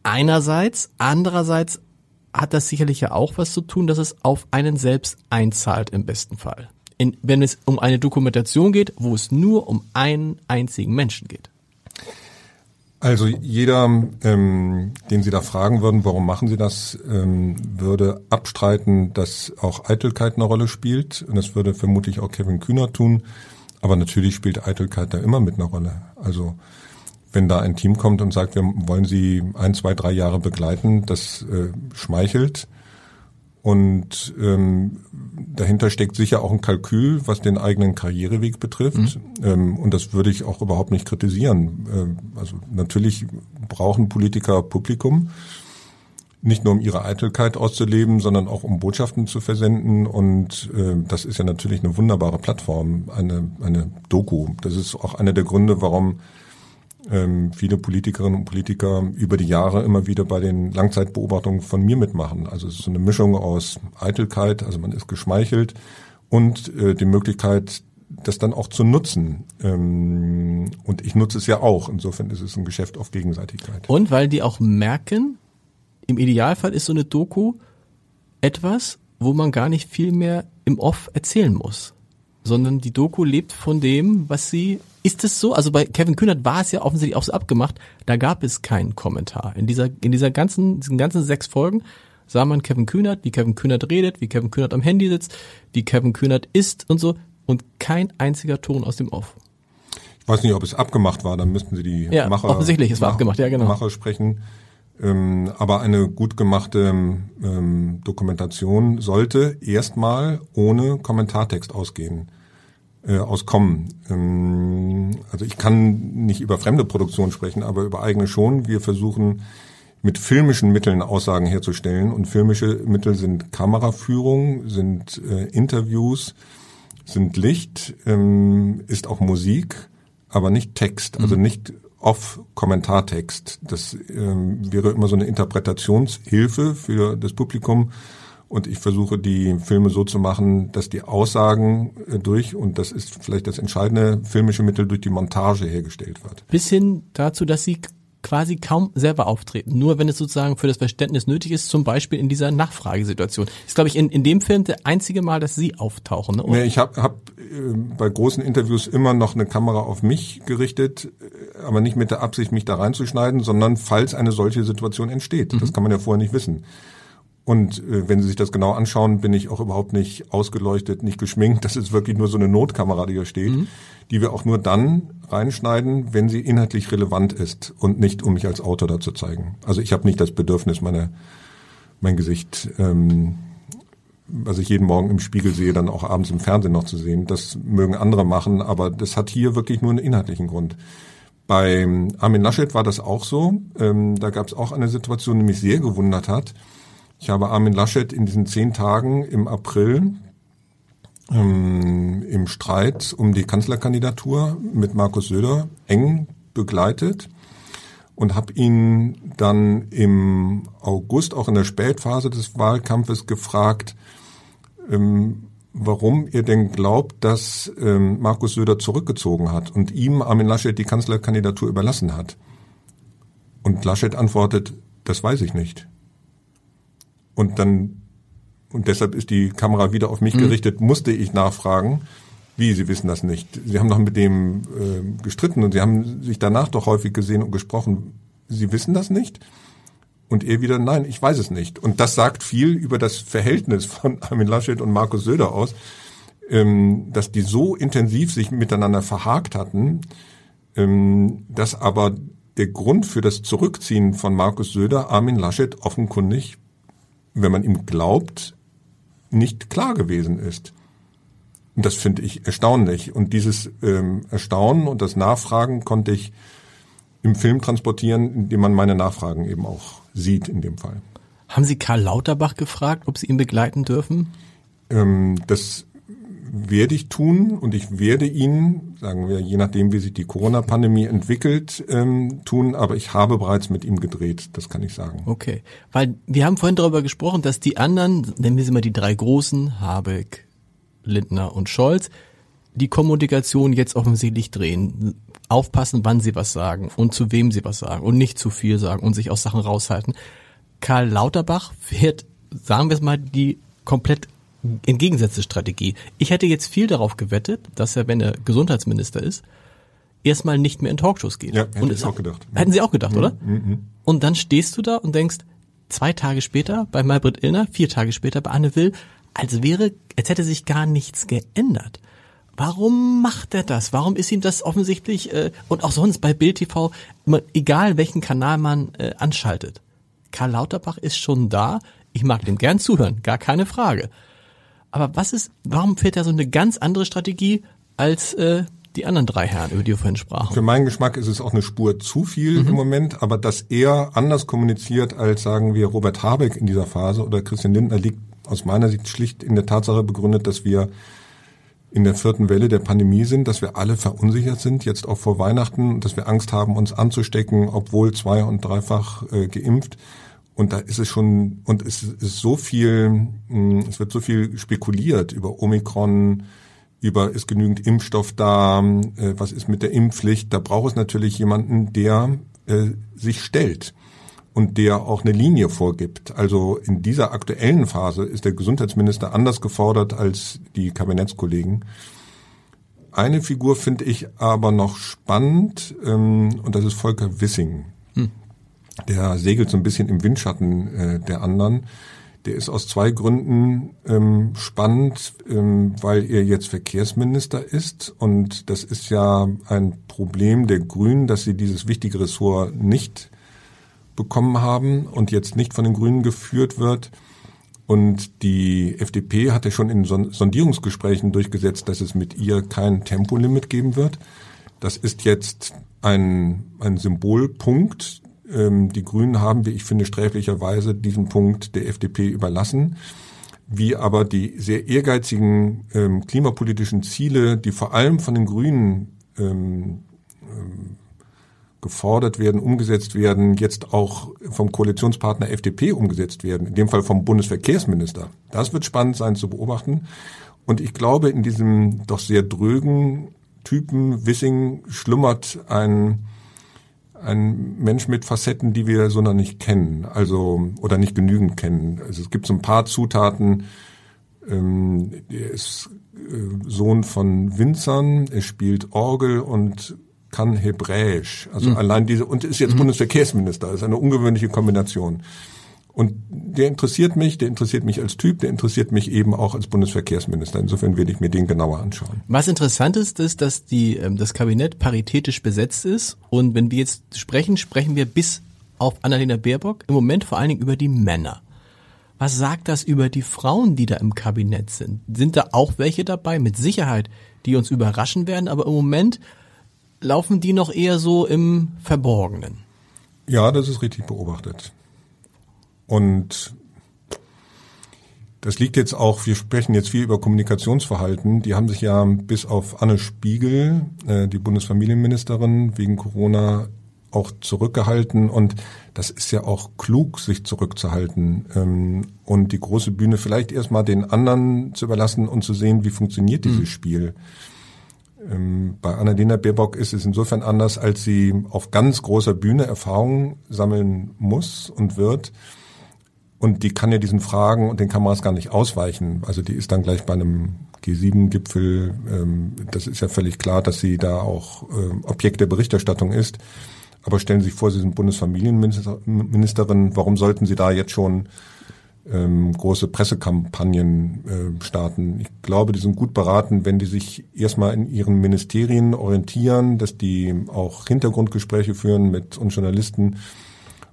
Einerseits, andererseits hat das sicherlich ja auch was zu tun, dass es auf einen selbst einzahlt im besten Fall. In, wenn es um eine Dokumentation geht, wo es nur um einen einzigen Menschen geht. Also jeder, ähm, den Sie da fragen würden, warum machen Sie das, ähm, würde abstreiten, dass auch Eitelkeit eine Rolle spielt. Und das würde vermutlich auch Kevin Kühner tun. Aber natürlich spielt Eitelkeit da immer mit einer Rolle. Also wenn da ein Team kommt und sagt, wir wollen Sie ein, zwei, drei Jahre begleiten, das äh, schmeichelt. Und ähm, dahinter steckt sicher auch ein Kalkül, was den eigenen Karriereweg betrifft. Mhm. Ähm, und das würde ich auch überhaupt nicht kritisieren. Ähm, also natürlich brauchen Politiker Publikum, nicht nur um ihre Eitelkeit auszuleben, sondern auch um Botschaften zu versenden. Und äh, das ist ja natürlich eine wunderbare Plattform, eine, eine Doku. Das ist auch einer der Gründe, warum ähm, viele Politikerinnen und Politiker über die Jahre immer wieder bei den Langzeitbeobachtungen von mir mitmachen. Also es ist eine Mischung aus Eitelkeit, also man ist geschmeichelt und äh, die Möglichkeit, das dann auch zu nutzen. Ähm, und ich nutze es ja auch. Insofern ist es ein Geschäft auf Gegenseitigkeit. Und weil die auch merken, im Idealfall ist so eine Doku etwas, wo man gar nicht viel mehr im Off erzählen muss, sondern die Doku lebt von dem, was sie ist es so? Also bei Kevin Kühnert war es ja offensichtlich auch so abgemacht. Da gab es keinen Kommentar. In dieser, in dieser ganzen, diesen ganzen sechs Folgen sah man Kevin Kühnert, wie Kevin Kühnert redet, wie Kevin Kühnert am Handy sitzt, wie Kevin Kühnert isst und so. Und kein einziger Ton aus dem Off. Ich weiß nicht, ob es abgemacht war, dann müssten Sie die ja, Macher, offensichtlich, es war abgemacht, ja genau. Macher sprechen. Ähm, aber eine gut gemachte ähm, Dokumentation sollte erstmal ohne Kommentartext ausgehen äh, auskommen. Ähm, also ich kann nicht über fremde Produktion sprechen, aber über eigene schon. Wir versuchen mit filmischen Mitteln Aussagen herzustellen und filmische Mittel sind Kameraführung, sind äh, Interviews, sind Licht, ähm, ist auch Musik, aber nicht Text, also mhm. nicht off-Kommentartext. Das ähm, wäre immer so eine Interpretationshilfe für das Publikum und ich versuche die Filme so zu machen, dass die Aussagen äh, durch, und das ist vielleicht das entscheidende filmische Mittel, durch die Montage hergestellt wird. Bis hin dazu, dass sie quasi kaum selber auftreten. Nur wenn es sozusagen für das Verständnis nötig ist, zum Beispiel in dieser Nachfragesituation. Ist, glaube ich, in, in dem Film der einzige Mal, dass Sie auftauchen. Ne? Nee, ich habe hab, äh, bei großen Interviews immer noch eine Kamera auf mich gerichtet, äh, aber nicht mit der Absicht, mich da reinzuschneiden, sondern falls eine solche Situation entsteht. Mhm. Das kann man ja vorher nicht wissen. Und äh, wenn Sie sich das genau anschauen, bin ich auch überhaupt nicht ausgeleuchtet, nicht geschminkt. Das ist wirklich nur so eine Notkamera, die hier steht, mhm. die wir auch nur dann reinschneiden, wenn sie inhaltlich relevant ist und nicht, um mich als Autor da zu zeigen. Also ich habe nicht das Bedürfnis, meine, mein Gesicht, ähm, was ich jeden Morgen im Spiegel sehe, dann auch abends im Fernsehen noch zu sehen. Das mögen andere machen, aber das hat hier wirklich nur einen inhaltlichen Grund. Bei Armin Laschet war das auch so. Ähm, da gab es auch eine Situation, die mich sehr gewundert hat ich habe Armin Laschet in diesen zehn Tagen im April ähm, im Streit um die Kanzlerkandidatur mit Markus Söder eng begleitet und habe ihn dann im August, auch in der Spätphase des Wahlkampfes, gefragt, ähm, warum ihr denn glaubt, dass ähm, Markus Söder zurückgezogen hat und ihm Armin Laschet die Kanzlerkandidatur überlassen hat. Und Laschet antwortet, das weiß ich nicht. Und dann, und deshalb ist die Kamera wieder auf mich mhm. gerichtet, musste ich nachfragen. Wie, Sie wissen das nicht? Sie haben doch mit dem äh, gestritten und Sie haben sich danach doch häufig gesehen und gesprochen. Sie wissen das nicht? Und er wieder, nein, ich weiß es nicht. Und das sagt viel über das Verhältnis von Armin Laschet und Markus Söder aus, ähm, dass die so intensiv sich miteinander verhakt hatten, ähm, dass aber der Grund für das Zurückziehen von Markus Söder Armin Laschet offenkundig wenn man ihm glaubt, nicht klar gewesen ist. Und das finde ich erstaunlich. Und dieses ähm, Erstaunen und das Nachfragen konnte ich im Film transportieren, indem man meine Nachfragen eben auch sieht in dem Fall. Haben Sie Karl Lauterbach gefragt, ob Sie ihn begleiten dürfen? Ähm, das werde ich tun und ich werde ihn, sagen wir, je nachdem, wie sich die Corona-Pandemie entwickelt, ähm, tun, aber ich habe bereits mit ihm gedreht, das kann ich sagen. Okay, weil wir haben vorhin darüber gesprochen, dass die anderen, nennen wir sie mal die drei Großen, Habeck, Lindner und Scholz, die Kommunikation jetzt offensichtlich drehen, aufpassen, wann sie was sagen und zu wem sie was sagen und nicht zu viel sagen und sich aus Sachen raushalten. Karl Lauterbach wird, sagen wir es mal, die komplett entgegengesetzte Strategie. Ich hätte jetzt viel darauf gewettet, dass er, wenn er Gesundheitsminister ist, erstmal nicht mehr in Talkshows geht. Ja, hätte und ich auch gedacht. Hätten Sie auch gedacht, mhm. oder? Mhm. Und dann stehst du da und denkst, zwei Tage später bei Maybrit Illner, vier Tage später bei Anne Will, als wäre, als hätte sich gar nichts geändert. Warum macht er das? Warum ist ihm das offensichtlich äh, und auch sonst bei Bild TV, egal welchen Kanal man äh, anschaltet? Karl Lauterbach ist schon da. Ich mag dem gern zuhören, gar keine Frage. Aber was ist, warum fehlt da so eine ganz andere Strategie als äh, die anderen drei Herren, über die wir vorhin sprachen? Für meinen Geschmack ist es auch eine Spur zu viel mhm. im Moment, aber dass er anders kommuniziert als, sagen wir, Robert Habeck in dieser Phase oder Christian Lindner liegt aus meiner Sicht schlicht in der Tatsache begründet, dass wir in der vierten Welle der Pandemie sind, dass wir alle verunsichert sind, jetzt auch vor Weihnachten, dass wir Angst haben, uns anzustecken, obwohl zwei- und dreifach äh, geimpft. Und da ist es schon, und es ist so viel, hm, es wird so viel spekuliert über Omikron, über ist genügend Impfstoff da, äh, was ist mit der Impfpflicht. Da braucht es natürlich jemanden, der äh, sich stellt und der auch eine Linie vorgibt. Also in dieser aktuellen Phase ist der Gesundheitsminister anders gefordert als die Kabinettskollegen. Eine Figur finde ich aber noch spannend ähm, und das ist Volker Wissing der segelt so ein bisschen im Windschatten äh, der anderen. Der ist aus zwei Gründen ähm, spannend, ähm, weil er jetzt Verkehrsminister ist und das ist ja ein Problem der Grünen, dass sie dieses wichtige Ressort nicht bekommen haben und jetzt nicht von den Grünen geführt wird. Und die FDP hatte schon in Sondierungsgesprächen durchgesetzt, dass es mit ihr kein Tempolimit geben wird. Das ist jetzt ein, ein Symbolpunkt, ähm, die Grünen haben, wie ich finde, sträflicherweise diesen Punkt der FDP überlassen. Wie aber die sehr ehrgeizigen ähm, klimapolitischen Ziele, die vor allem von den Grünen ähm, ähm, gefordert werden, umgesetzt werden, jetzt auch vom Koalitionspartner FDP umgesetzt werden, in dem Fall vom Bundesverkehrsminister. Das wird spannend sein zu beobachten. Und ich glaube, in diesem doch sehr drögen Typen Wissing schlummert ein ein Mensch mit Facetten, die wir so noch nicht kennen, also oder nicht genügend kennen. Also es gibt so ein paar Zutaten. Ähm, er ist äh, Sohn von Winzern, er spielt Orgel und kann Hebräisch. Also mhm. allein diese und ist jetzt mhm. Bundesverkehrsminister. Das ist eine ungewöhnliche Kombination. Und der interessiert mich, der interessiert mich als Typ, der interessiert mich eben auch als Bundesverkehrsminister. Insofern werde ich mir den genauer anschauen. Was interessant ist, ist, dass die, ähm, das Kabinett paritätisch besetzt ist. Und wenn wir jetzt sprechen, sprechen wir bis auf Annalena Baerbock im Moment vor allen Dingen über die Männer. Was sagt das über die Frauen, die da im Kabinett sind? Sind da auch welche dabei? Mit Sicherheit, die uns überraschen werden, aber im Moment laufen die noch eher so im Verborgenen. Ja, das ist richtig beobachtet. Und das liegt jetzt auch, wir sprechen jetzt viel über Kommunikationsverhalten. Die haben sich ja bis auf Anne Spiegel, äh, die Bundesfamilienministerin, wegen Corona auch zurückgehalten. Und das ist ja auch klug, sich zurückzuhalten ähm, und die große Bühne vielleicht erstmal den anderen zu überlassen und zu sehen, wie funktioniert dieses mhm. Spiel. Ähm, bei Annalena Baerbock ist es insofern anders, als sie auf ganz großer Bühne Erfahrungen sammeln muss und wird und die kann ja diesen Fragen und den Kameras gar nicht ausweichen. Also die ist dann gleich bei einem G7-Gipfel. Ähm, das ist ja völlig klar, dass sie da auch äh, Objekt der Berichterstattung ist. Aber stellen Sie sich vor, Sie sind Bundesfamilienministerin. Warum sollten Sie da jetzt schon ähm, große Pressekampagnen äh, starten? Ich glaube, die sind gut beraten, wenn die sich erstmal in ihren Ministerien orientieren, dass die auch Hintergrundgespräche führen mit uns Journalisten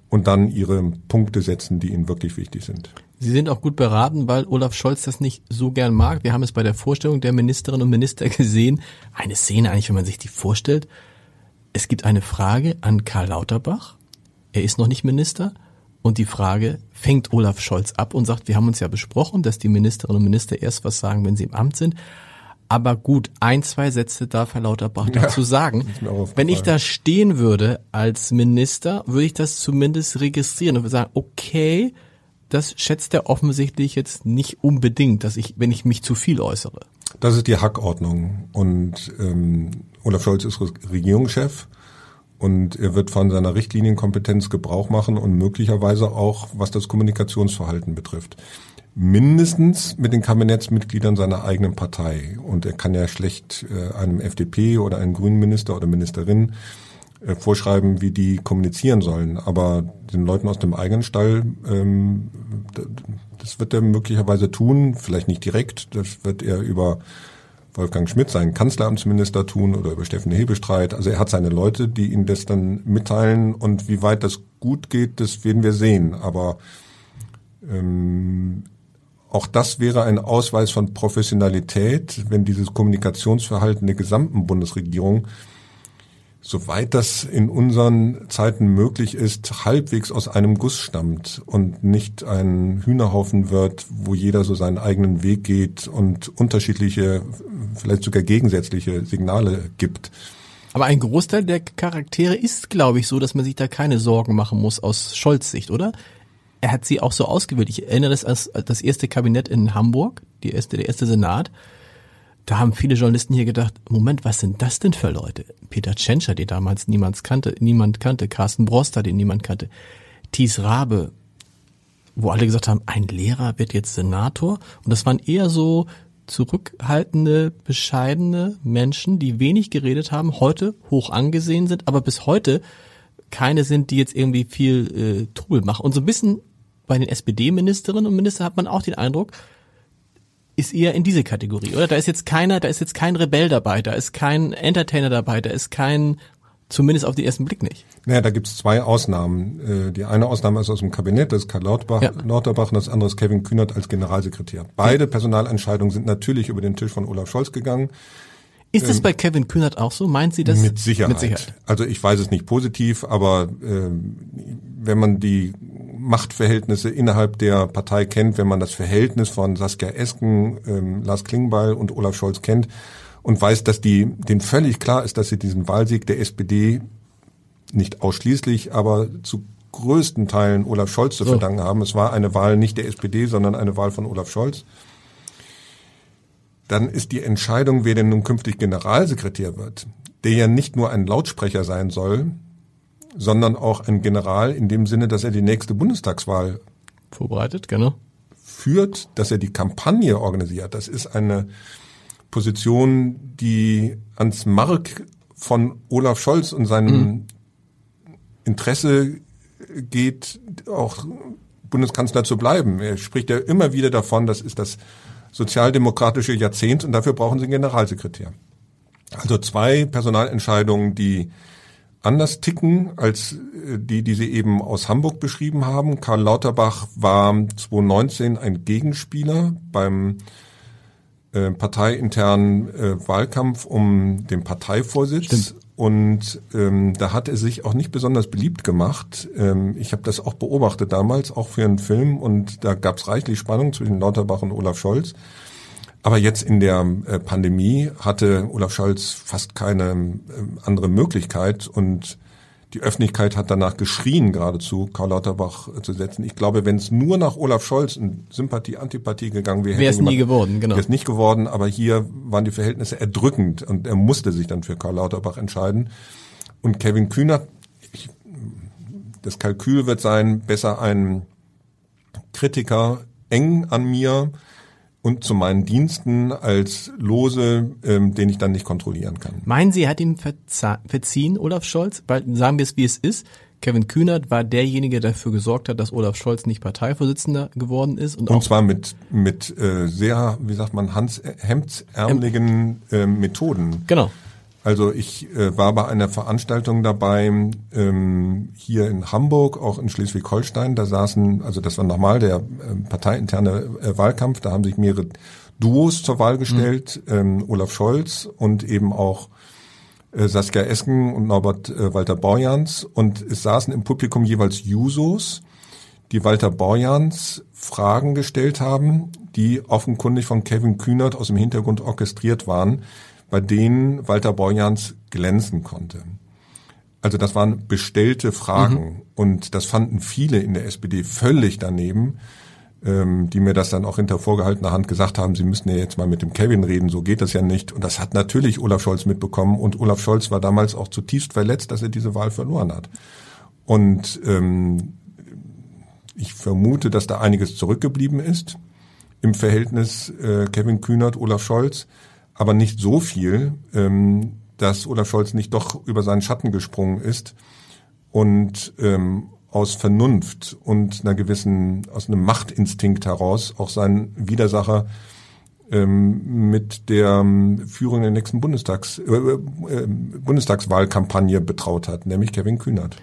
und dann ihre Punkte setzen, die ihnen wirklich wichtig sind. Sie sind auch gut beraten, weil Olaf Scholz das nicht so gern mag. Wir haben es bei der Vorstellung der Ministerinnen und Minister gesehen. Eine Szene eigentlich, wenn man sich die vorstellt. Es gibt eine Frage an Karl Lauterbach. Er ist noch nicht Minister. Und die Frage fängt Olaf Scholz ab und sagt, wir haben uns ja besprochen, dass die Ministerinnen und Minister erst was sagen, wenn sie im Amt sind. Aber gut, ein, zwei Sätze darf Herr Lauterbach ja, dazu sagen. Wenn ich da stehen würde als Minister, würde ich das zumindest registrieren und würde sagen, okay, das schätzt er offensichtlich jetzt nicht unbedingt, dass ich, wenn ich mich zu viel äußere. Das ist die Hackordnung. Und ähm, Olaf Scholz ist Regierungschef und er wird von seiner Richtlinienkompetenz Gebrauch machen und möglicherweise auch, was das Kommunikationsverhalten betrifft mindestens mit den Kabinettsmitgliedern seiner eigenen Partei. Und er kann ja schlecht äh, einem FDP oder einem grünen Minister oder Ministerin äh, vorschreiben, wie die kommunizieren sollen. Aber den Leuten aus dem eigenen Stall, ähm, das wird er möglicherweise tun, vielleicht nicht direkt, das wird er über Wolfgang Schmidt, seinen Kanzleramtsminister, tun oder über Steffen Hebestreit. Also er hat seine Leute, die ihm das dann mitteilen und wie weit das gut geht, das werden wir sehen. Aber ähm, auch das wäre ein Ausweis von Professionalität, wenn dieses Kommunikationsverhalten der gesamten Bundesregierung, soweit das in unseren Zeiten möglich ist, halbwegs aus einem Guss stammt und nicht ein Hühnerhaufen wird, wo jeder so seinen eigenen Weg geht und unterschiedliche, vielleicht sogar gegensätzliche Signale gibt. Aber ein Großteil der Charaktere ist, glaube ich, so, dass man sich da keine Sorgen machen muss aus Scholz Sicht, oder? Er hat sie auch so ausgewählt. Ich erinnere das als das erste Kabinett in Hamburg, die erste, der erste Senat. Da haben viele Journalisten hier gedacht, Moment, was sind das denn für Leute? Peter Tschentscher, den damals niemand kannte, niemand kannte, Carsten Broster, den niemand kannte, Thies Rabe, wo alle gesagt haben, ein Lehrer wird jetzt Senator. Und das waren eher so zurückhaltende, bescheidene Menschen, die wenig geredet haben, heute hoch angesehen sind, aber bis heute keine sind, die jetzt irgendwie viel äh, Trubel machen. Und so ein bisschen bei den SPD-Ministerinnen und Ministern hat man auch den Eindruck, ist eher in diese Kategorie, oder? Da ist jetzt keiner, da ist jetzt kein Rebell dabei, da ist kein Entertainer dabei, da ist kein, zumindest auf den ersten Blick nicht. Naja, da gibt's zwei Ausnahmen. Äh, die eine Ausnahme ist aus dem Kabinett, das ist Karl Lauterbach, ja. Lauterbach und das andere ist Kevin Kühnert als Generalsekretär. Beide Personalentscheidungen sind natürlich über den Tisch von Olaf Scholz gegangen. Ist es ähm, bei Kevin Kühnert auch so? Meint Sie das? Mit Sicherheit. Mit Sicherheit. Also ich weiß es nicht positiv, aber äh, wenn man die Machtverhältnisse innerhalb der Partei kennt, wenn man das Verhältnis von Saskia Esken, ähm, Lars Klingbeil und Olaf Scholz kennt und weiß, dass die denen völlig klar ist, dass sie diesen Wahlsieg der SPD nicht ausschließlich, aber zu größten Teilen Olaf Scholz zu so. verdanken haben. Es war eine Wahl nicht der SPD, sondern eine Wahl von Olaf Scholz dann ist die Entscheidung, wer denn nun künftig Generalsekretär wird, der ja nicht nur ein Lautsprecher sein soll, sondern auch ein General in dem Sinne, dass er die nächste Bundestagswahl vorbereitet, genau. Führt, dass er die Kampagne organisiert. Das ist eine Position, die ans Mark von Olaf Scholz und seinem mhm. Interesse geht, auch Bundeskanzler zu bleiben. Er spricht ja immer wieder davon, das ist das sozialdemokratische Jahrzehnt und dafür brauchen Sie einen Generalsekretär. Also zwei Personalentscheidungen, die anders ticken als äh, die, die Sie eben aus Hamburg beschrieben haben. Karl Lauterbach war 2019 ein Gegenspieler beim äh, parteiinternen äh, Wahlkampf um den Parteivorsitz. Stimmt. Und ähm, da hat er sich auch nicht besonders beliebt gemacht. Ähm, ich habe das auch beobachtet damals, auch für einen Film. Und da gab es reichlich Spannung zwischen Lauterbach und Olaf Scholz. Aber jetzt in der äh, Pandemie hatte Olaf Scholz fast keine äh, andere Möglichkeit und die Öffentlichkeit hat danach geschrien, geradezu Karl Lauterbach zu setzen. Ich glaube, wenn es nur nach Olaf Scholz in Sympathie, Antipathie gegangen wäre, wäre es nie geworden, genau. Wäre es nicht geworden, aber hier waren die Verhältnisse erdrückend und er musste sich dann für Karl Lauterbach entscheiden. Und Kevin Kühner, ich, das Kalkül wird sein, besser ein Kritiker eng an mir, und zu meinen Diensten als Lose, ähm, den ich dann nicht kontrollieren kann. Meinen Sie, er hat ihm verziehen, Olaf Scholz? Weil sagen wir es, wie es ist. Kevin Kühnert war derjenige, der dafür gesorgt hat, dass Olaf Scholz nicht Parteivorsitzender geworden ist. Und, und zwar mit, mit äh, sehr, wie sagt man, Hans hemdsärmeligen äh, Methoden. Genau. Also ich äh, war bei einer Veranstaltung dabei ähm, hier in Hamburg, auch in Schleswig-Holstein. Da saßen, also das war nochmal der äh, parteiinterne äh, Wahlkampf. Da haben sich mehrere Duos zur Wahl gestellt, mhm. ähm, Olaf Scholz und eben auch äh, Saskia Esken und Norbert äh, Walter Borjans. Und es saßen im Publikum jeweils Jusos, die Walter Borjans Fragen gestellt haben, die offenkundig von Kevin Kühnert aus dem Hintergrund orchestriert waren bei denen Walter Borjans glänzen konnte. Also das waren bestellte Fragen mhm. und das fanden viele in der SPD völlig daneben, ähm, die mir das dann auch hinter vorgehaltener Hand gesagt haben, sie müssten ja jetzt mal mit dem Kevin reden, so geht das ja nicht. Und das hat natürlich Olaf Scholz mitbekommen und Olaf Scholz war damals auch zutiefst verletzt, dass er diese Wahl verloren hat. Und ähm, ich vermute, dass da einiges zurückgeblieben ist im Verhältnis äh, Kevin Kühnert, Olaf Scholz aber nicht so viel, ähm, dass Olaf Scholz nicht doch über seinen Schatten gesprungen ist und ähm, aus Vernunft und einer gewissen, aus einem Machtinstinkt heraus auch seinen Widersacher ähm, mit der ähm, Führung der nächsten Bundestags, äh, äh, Bundestagswahlkampagne betraut hat, nämlich Kevin Kühnert.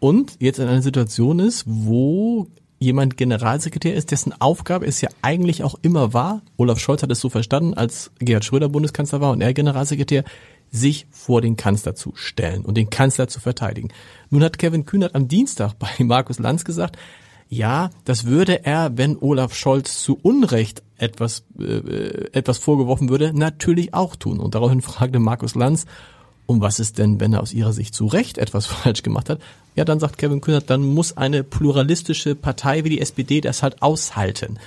Und jetzt in einer Situation ist, wo jemand Generalsekretär ist, dessen Aufgabe es ja eigentlich auch immer war, Olaf Scholz hat es so verstanden, als Gerhard Schröder Bundeskanzler war und er Generalsekretär, sich vor den Kanzler zu stellen und den Kanzler zu verteidigen. Nun hat Kevin Kühnert am Dienstag bei Markus Lanz gesagt, ja, das würde er, wenn Olaf Scholz zu Unrecht etwas, äh, etwas vorgeworfen würde, natürlich auch tun. Und daraufhin fragte Markus Lanz, und was ist denn, wenn er aus ihrer Sicht zu Recht etwas falsch gemacht hat? Ja, dann sagt Kevin Kühnert, dann muss eine pluralistische Partei wie die SPD das halt aushalten.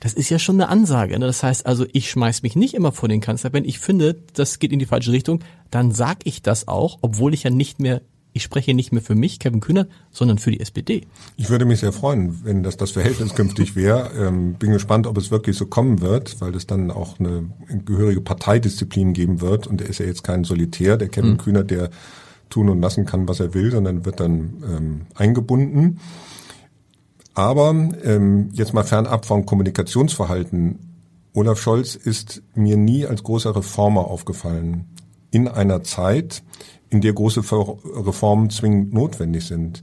Das ist ja schon eine Ansage. Ne? Das heißt also, ich schmeiß mich nicht immer vor den Kanzler. Wenn ich finde, das geht in die falsche Richtung, dann sag ich das auch, obwohl ich ja nicht mehr ich spreche nicht mehr für mich, Kevin Kühner, sondern für die SPD. Ich würde mich sehr freuen, wenn das das Verhältnis künftig wäre. Ähm, bin gespannt, ob es wirklich so kommen wird, weil es dann auch eine gehörige Parteidisziplin geben wird. Und er ist ja jetzt kein Solitär, der Kevin mhm. Kühner, der tun und lassen kann, was er will, sondern wird dann ähm, eingebunden. Aber ähm, jetzt mal fernab vom Kommunikationsverhalten. Olaf Scholz ist mir nie als großer Reformer aufgefallen. In einer Zeit, in der große Reformen zwingend notwendig sind.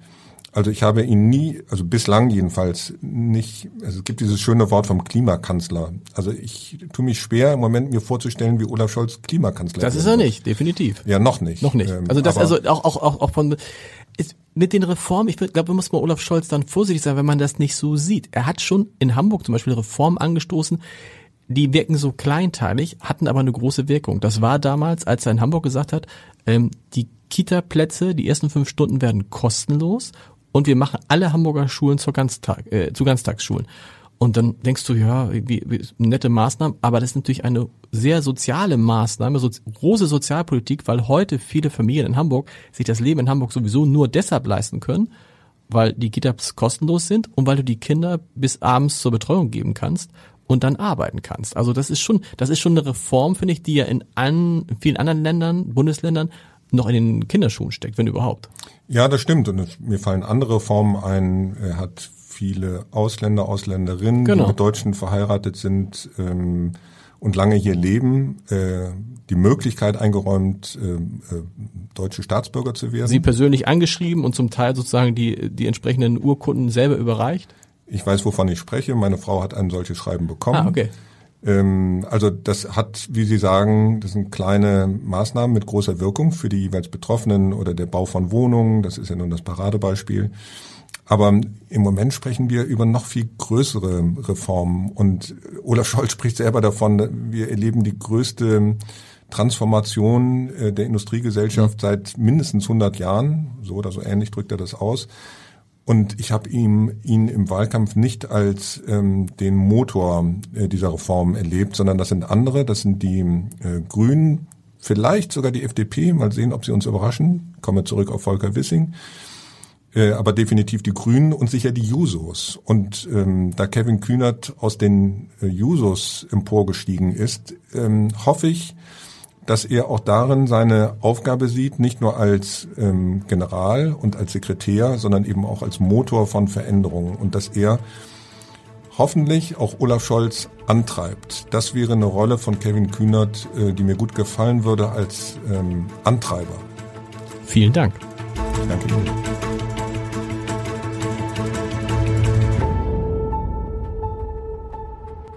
Also ich habe ihn nie, also bislang jedenfalls nicht, also es gibt dieses schöne Wort vom Klimakanzler. Also ich tue mich schwer im Moment mir vorzustellen, wie Olaf Scholz Klimakanzler Das ist er nicht, definitiv. Ja, noch nicht. Noch nicht. Ähm, also das, also auch, auch, auch, auch von, ist, mit den Reformen, ich glaube, muss man Olaf Scholz dann vorsichtig sein, wenn man das nicht so sieht. Er hat schon in Hamburg zum Beispiel Reformen angestoßen, die wirken so kleinteilig, hatten aber eine große Wirkung. Das war damals, als er in Hamburg gesagt hat, ähm, die Kita-Plätze, die ersten fünf Stunden werden kostenlos und wir machen alle Hamburger Schulen zur Ganztag, äh, zu Ganztagsschulen. Und dann denkst du, ja, wie, wie nette Maßnahmen, aber das ist natürlich eine sehr soziale Maßnahme, so, große Sozialpolitik, weil heute viele Familien in Hamburg sich das Leben in Hamburg sowieso nur deshalb leisten können, weil die Kitas kostenlos sind und weil du die Kinder bis abends zur Betreuung geben kannst und dann arbeiten kannst. Also das ist schon, das ist schon eine Reform, finde ich, die ja in, an, vielen anderen Ländern, Bundesländern noch in den Kinderschuhen steckt, wenn überhaupt. Ja, das stimmt. Und mir fallen andere Reformen ein. Er hat viele Ausländer, Ausländerinnen, genau. die mit Deutschen verheiratet sind ähm, und lange hier leben, äh, die Möglichkeit eingeräumt, äh, äh, deutsche Staatsbürger zu werden. Sie persönlich angeschrieben und zum Teil sozusagen die, die entsprechenden Urkunden selber überreicht? Ich weiß, wovon ich spreche. Meine Frau hat ein solches Schreiben bekommen. Ah, okay. Ähm, also das hat, wie Sie sagen, das sind kleine Maßnahmen mit großer Wirkung für die jeweils Betroffenen oder der Bau von Wohnungen. Das ist ja nun das Paradebeispiel. Aber im Moment sprechen wir über noch viel größere Reformen. Und Olaf Scholz spricht selber davon, wir erleben die größte Transformation äh, der Industriegesellschaft seit mindestens 100 Jahren. So oder so ähnlich drückt er das aus. Und ich habe ihm ihn im Wahlkampf nicht als ähm, den Motor äh, dieser Reform erlebt, sondern das sind andere, das sind die äh, Grünen, vielleicht sogar die FDP, mal sehen, ob sie uns überraschen. Komme zurück auf Volker Wissing. Äh, aber definitiv die Grünen und sicher die Jusos. Und ähm, da Kevin Kühnert aus den äh, Jusos emporgestiegen ist, ähm, hoffe ich, dass er auch darin seine Aufgabe sieht, nicht nur als ähm, General und als Sekretär, sondern eben auch als Motor von Veränderungen und dass er hoffentlich auch Olaf Scholz antreibt. Das wäre eine Rolle von Kevin Kühnert, äh, die mir gut gefallen würde als ähm, Antreiber. Vielen Dank. danke Ihnen.